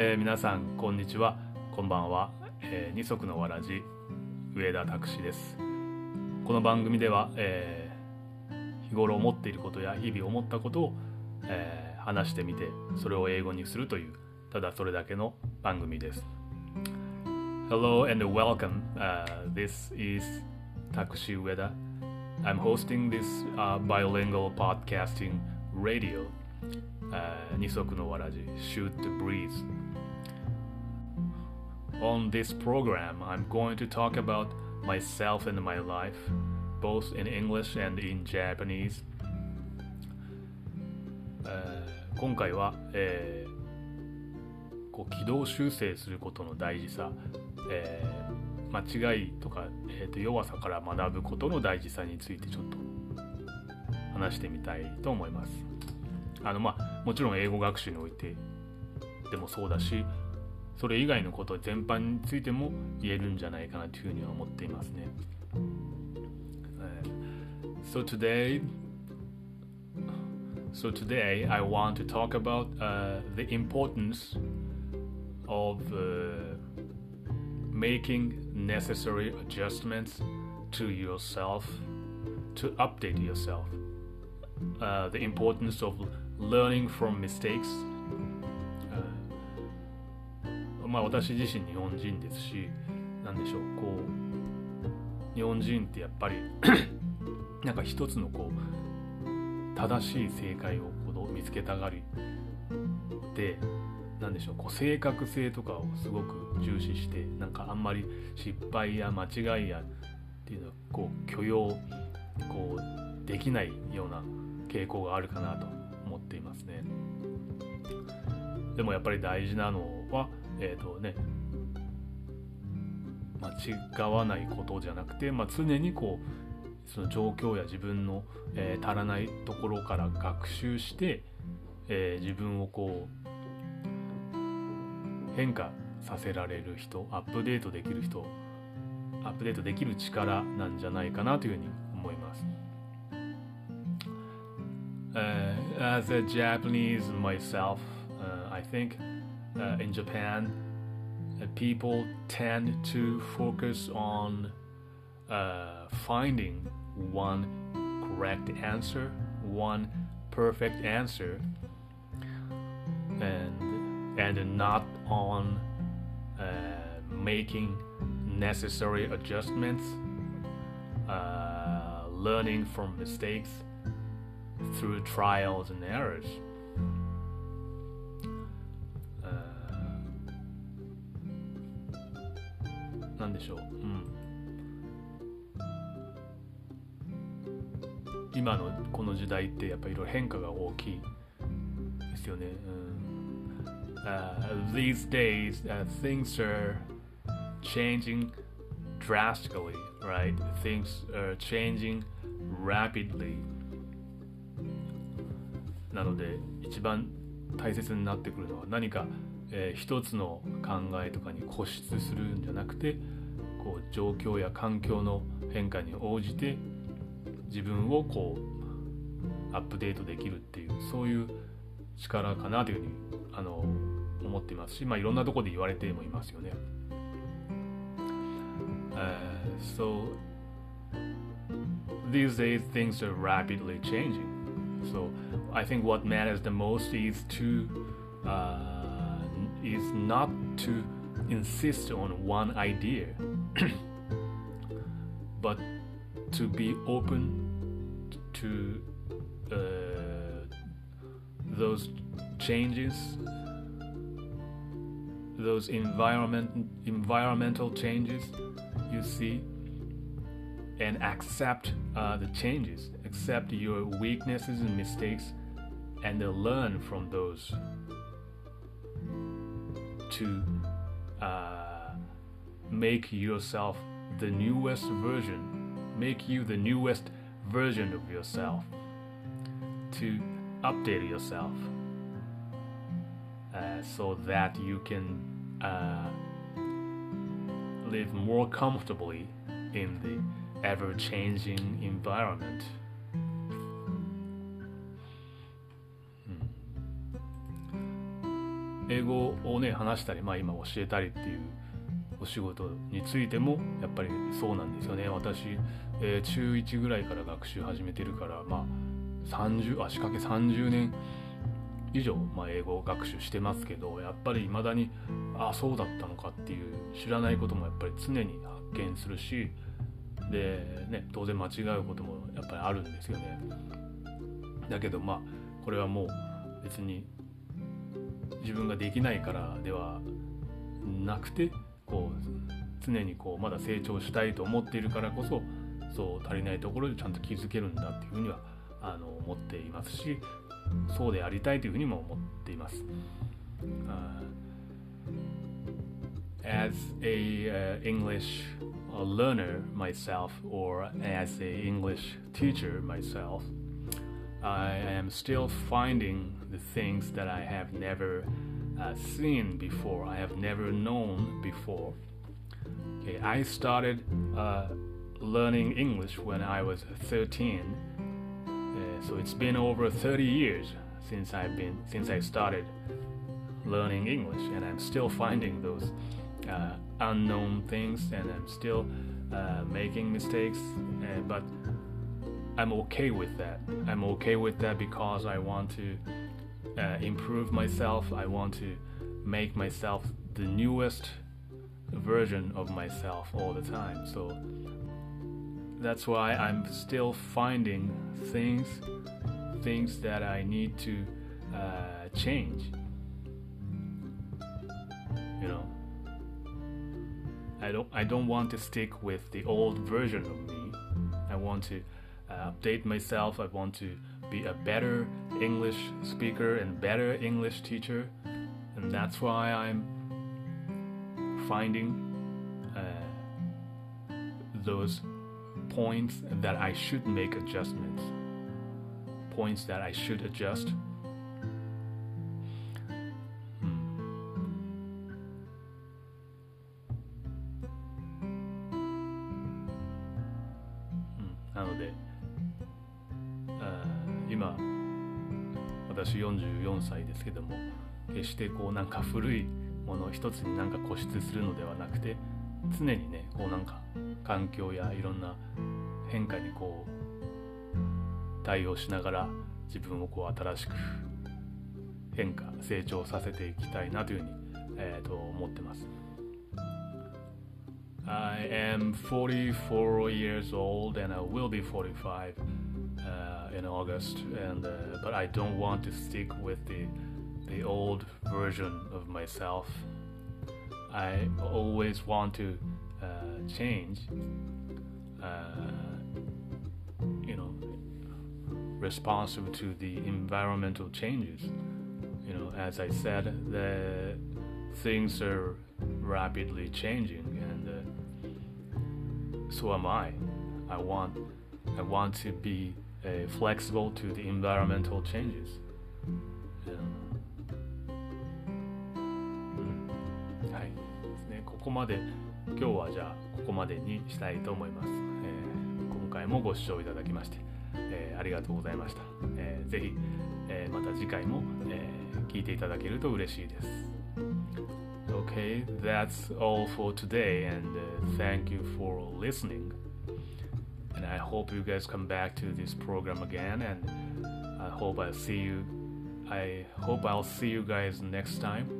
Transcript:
えー、皆さんこんにちは。こんばんは、えー、二足のわらじ上田拓司です。この番組では、え、日頃思っていることや日々思ったことを、え、話してみてそれを英語にするというただそれだけの番組です。Hello and welcome.、this is タクシ司上田 I'm hosting this、uh, bilingual podcasting radio、uh, 二足のわらじ Shoot the breeze. On this program, I'm going to talk about myself and my life, both in English and in Japanese. 今回は、えー、こう軌道修正することの大事さ、えー、間違いとか、えーと、弱さから学ぶことの大事さについてちょっと話してみたいと思います。あのまあもちろん英語学習においてでもそうだしそれ以外のこと全般についても言えるんじゃないかなというふうには思っていますね。So today, so today I want to talk about uh, the importance of uh, making necessary adjustments to yourself to update yourself. Uh, the importance of learning from mistakes まあ私自身日本人ですし何でしょうこう日本人ってやっぱり なんか一つのこう正しい正解をこう見つけたがりで何でしょうこう正確性とかをすごく重視してなんかあんまり失敗や間違いやっていうのはこう許容こうできないような傾向があるかなと思っていますね。でもやっぱり大事なのはえっ、ー、とね間違わないことじゃなくて、まあ、常にこうその状況や自分の、えー、足らないところから学習して、えー、自分をこう変化させられる人アップデートできる人アップデートできる力なんじゃないかなというふうに思います。Uh, as a Japanese myself, uh, I think uh, in Japan, uh, people tend to focus on uh, finding one correct answer, one perfect answer, and and not on uh, making necessary adjustments, uh, learning from mistakes through trials and errors. なんでしょう、うん、今のこの時代ってやっぱりいろいろ変化が大きいですよね。うん uh, these days, uh, things are changing drastically, right? Things are changing rapidly. なので一番大切になってくるのは何かえー、一つの考えとかに固執するんじゃなくてこう状況や環境の変化に応じて自分をこうアップデートできるっていうそういう力かなというふうにあの思っていますし、まあ、いろんなところで言われてもいますよね。Uh, so these days things are rapidly changing. So I think what matters the most is to uh, is not to insist on one idea, but to be open to uh, those changes, those environment environmental changes you see, and accept uh, the changes, accept your weaknesses and mistakes, and learn from those to uh, make yourself the newest version, make you the newest version of yourself, to update yourself uh, so that you can uh, live more comfortably in the ever changing environment. 英語をね話したり、まあ、今教えたりっていうお仕事についてもやっぱりそうなんですよね。私、えー、中1ぐらいから学習始めてるからまあ30足掛け30年以上、まあ、英語学習してますけどやっぱり未だにああそうだったのかっていう知らないこともやっぱり常に発見するしで、ね、当然間違うこともやっぱりあるんですよね。だけどまあこれはもう別に自分ができないからではなくてこう常にこうまだ成長したいと思っているからこそそう足りないところでちゃんと気づけるんだっていうふうにはあの思っていますしそうでありたいというふうにも思っています。Uh, as a uh, English learner myself or as a English teacher myself, I am still finding the things that I have never uh, seen before, I have never known before. Okay, I started uh, learning English when I was 13, uh, so it's been over 30 years since I've been since I started learning English, and I'm still finding those uh, unknown things, and I'm still uh, making mistakes, uh, but I'm okay with that. I'm okay with that because I want to uh, improve myself. I want to make myself the newest version of myself all the time. So that's why I'm still finding things things that I need to uh, change. You know, I don't I don't want to stick with the old version of me. I want to uh, update myself. I want to be a better English speaker and better English teacher, and that's why I'm finding uh, those points that I should make adjustments, points that I should adjust. 今私44歳ですけども決してこうなんか古いもの一つになんか固執するのではなくて常にねこうなんか環境やいろんな変化にこう対応しながら自分をこう新しく変化成長させていきたいなというふうに、えー、と思ってます。I am 44 years old and I will be 45 uh, in August, and uh, but I don't want to stick with the the old version of myself. I always want to uh, change. you know, responsive to the environmental changes. You know, as I said, the things are rapidly changing, and so am I. I want I want to be uh, flexible to the environmental changes. Yeah. はいですね、ここまで今日はじゃあここまでにしたいと思います。えー、今回もご視聴いただきまして、えー、ありがとうございました。えー、ぜひ、えー、また次回も、えー、聞いていただけると嬉しいです。Okay, that's all for today, and thank you for listening. And I hope you guys come back to this program again, and I hope I'll see you. I hope I'll see you guys next time.